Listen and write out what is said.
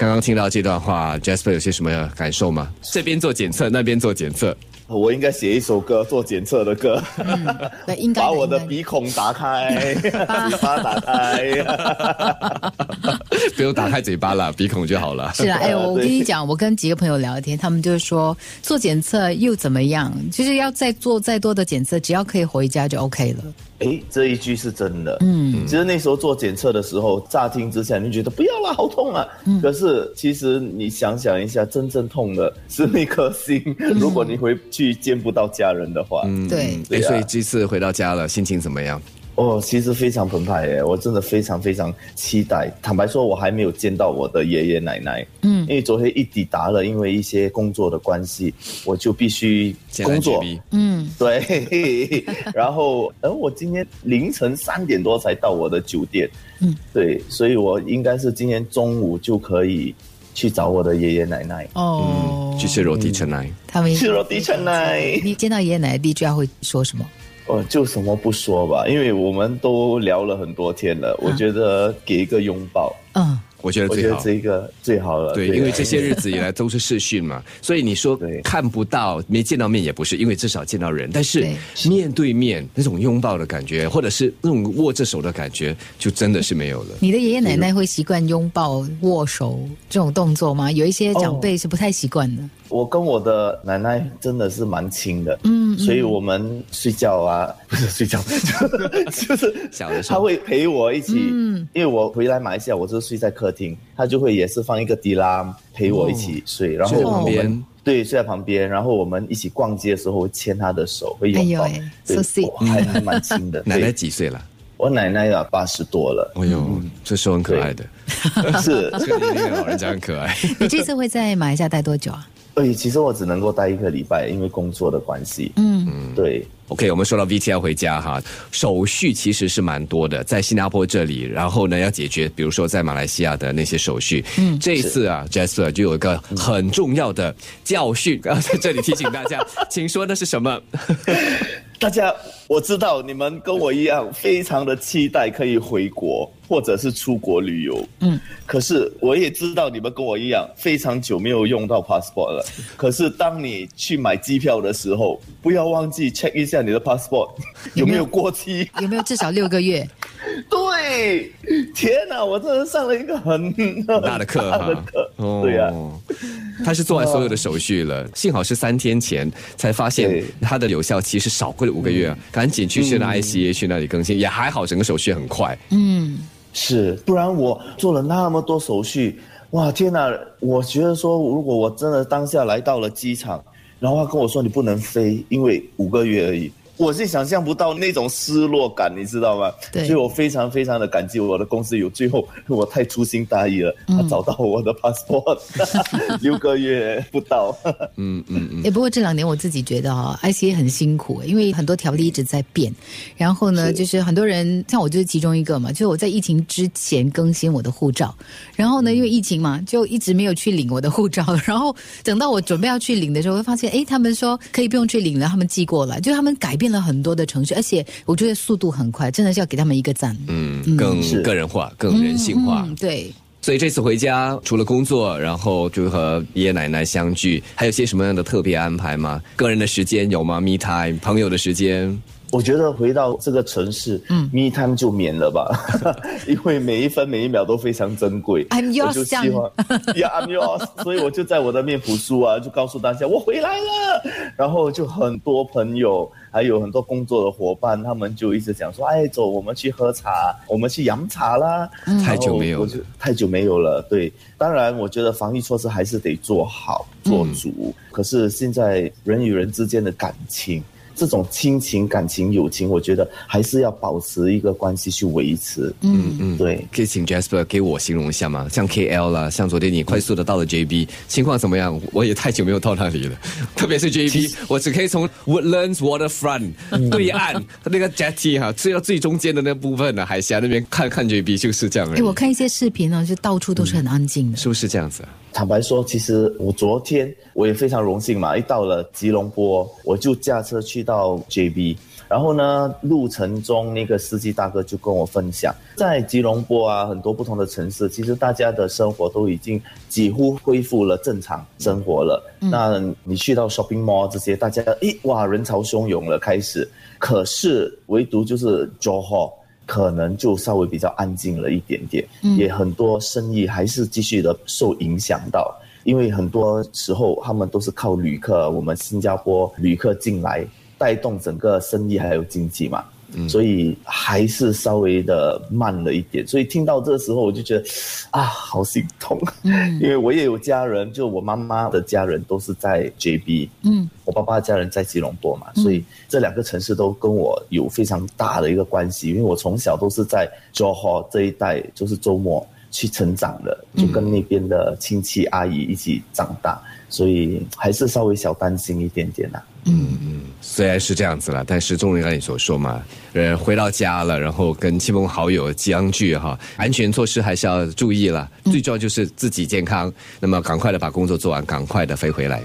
刚刚听到这段话，Jasper 有些什么感受吗？这边做检测，那边做检测。我应该写一首歌做检测的歌，对，应该把我的鼻孔打开，嘴巴打开。不用打开嘴巴了，鼻孔就好了。是啊，哎，我跟你讲，我跟几个朋友聊天，他们就是说做检测又怎么样？就是要再做再多的检测，只要可以回家就 OK 了。哎，这一句是真的。嗯，其实那时候做检测的时候，乍听之下你就觉得不要啦，好痛啊。嗯可是其实你想想一下，真正痛的是那颗心。如果你回去见不到家人的话，嗯，对，哎，对啊所以这次回到家了，心情怎么样？哦，其实非常澎湃耶，我真的非常非常期待。坦白说，我还没有见到我的爷爷奶奶。嗯，因为昨天一抵达了，因为一些工作的关系，我就必须工作。嗯，对，然后，呃，我今天凌晨三点多才到我的酒店，嗯，对，所以我应该是今天中午就可以去找我的爷爷奶奶。哦，去吃肉地城奶。他们去了地城奶，你见到爷爷奶奶第一句话会说什么？哦，就什么不说吧，因为我们都聊了很多天了，我觉得给一个拥抱，嗯，我觉得我觉得最好。这个最好了。对，因为这些日子以来都是视讯嘛，所以你说看不到、没见到面也不是，因为至少见到人。但是面对面那种拥抱的感觉，或者是那种握着手的感觉，就真的是没有了。你的爷爷奶奶会习惯拥抱、握手这种动作吗？有一些长辈是不太习惯的。我跟我的奶奶真的是蛮亲的，嗯，所以我们睡觉啊，不是睡觉，就是小的时候她会陪我一起，嗯，因为我回来马来西亚，我就是睡在客厅，他就会也是放一个迪拉陪我一起睡，然后旁我们边。对，睡在旁边，然后我们一起逛街的时候会牵他的手，会拥抱，哎呦哎对 so sweet 我还还蛮亲的。奶奶对。几岁了？我奶奶啊八十多了，哎呦，这时候很可爱的，是，老人家很可爱。你这次会在马来西亚待多久啊？哎，其实我只能够待一个礼拜，因为工作的关系，嗯，对。OK，我们说到 VTR 回家哈，手续其实是蛮多的，在新加坡这里，然后呢要解决，比如说在马来西亚的那些手续。嗯，这一次啊，Jasper 就有一个很重要的教训，要在这里提醒大家，请说那是什么？大家，我知道你们跟我一样，非常的期待可以回国或者是出国旅游。嗯，可是我也知道你们跟我一样，非常久没有用到 passport 了。可是当你去买机票的时候，不要忘记 check 一下你的 passport 有没有过期。有没有至少六个月？对，天哪，我真的上了一个很大的课大的哈课。哦对呀、他是做完所有的手续了，幸好是三天前才发现对他的有效期是少过了五个月啊，赶紧去现在 ICA 去那里更新，也还好，整个手续很快。嗯是，不然我做了那么多手续，哇，天哪！我觉得说，如果我真的当下来到了机场，然后他跟我说你不能飞，因为五个月而已。我是想象不到那种失落感，你知道吗？对所以我非常非常的感激我的公司有最后我太粗心大意了，他找到我的 passport，六个月不到。嗯嗯嗯，哎，不过这两年我自己觉得哈、i c a 很辛苦，因为很多条例一直在变。然后呢，是就是很多人像我就是其中一个嘛，就是我在疫情之前更新我的护照，然后呢，因为疫情嘛，就一直没有去领我的护照。然后等到我准备要去领的时候，会发现，哎，他们说可以不用去领了，他们寄过来，就他们改变了很多的程序，而且我觉得速度很快，真的是要给他们一个赞。嗯，更个人化，更人性化。嗯，对。所以这次回家，除了工作，然后就和爷爷奶奶相聚，还有些什么样的特别安排吗？个人的时间有吗？Me time，朋友的时间，我觉得回到这个城市，嗯，me time 就免了吧，因为每一分每一秒都非常珍贵。I'm yours，我就希望，Yeah，I'm yours。所以我就在我的面谱书啊，就告诉大家我回来了。然后就很多朋友，还有很多工作的伙伴，他们就一直讲说，哎，走，我们去喝茶，我们去饮茶啦。太久没有太久没有了。对，当然我觉得防疫措施还是得做好做足。可是现在人与人之间的感情。这种亲情、感情、友情，我觉得还是要保持一个关系去维持。嗯嗯，对。可以请 Jasper 给我形容一下吗？像 KL 啦，像昨天你快速的到了 JB，情况怎么样？我也太久没有到那里了，特别是 JB，我只可以从 Woodlands Waterfront 对岸那个 jetty 哈，最到最中间的那部分呢，海峡那边看看 JB 就是这样而哎，我看一些视频呢，就到处都是很安静的。是不是这样子啊？坦白说，其实我昨天我也非常荣幸嘛，一到了吉隆坡，我就驾车去到 JB。然后呢，路程中那个司机大哥就跟我分享，在吉隆坡啊，很多不同的城市，其实大家的生活都已经几乎恢复了正常生活了。那你去到 shopping mall 这些，大家诶哇，人潮汹涌了，开始。可是唯独就是 Johor 可能就稍微比较安静了一点点，也很多生意还是继续的受影响到，因为很多时候他们都是靠旅客，我们新加坡旅客进来。带动整个生意还有经济嘛，所以还是稍微的慢了一点。所以听到这个时候，我就觉得啊，好心痛。嗯，因为我也有家人，就我妈妈的家人都是在 JB，嗯，我爸爸的家人在吉隆坡嘛，所以这两个城市都跟我有非常大的一个关系。因为我从小都是在 Johor 这一带，就是周末去成长的，就跟那边的亲戚阿姨一起长大，所以还是稍微小担心一点点呐。嗯嗯，虽然是这样子了，但是正如刚才你所说嘛，呃，回到家了，然后跟亲朋好友相聚哈，安全措施还是要注意了。最重要就是自己健康，那么赶快的把工作做完，赶快的飞回来。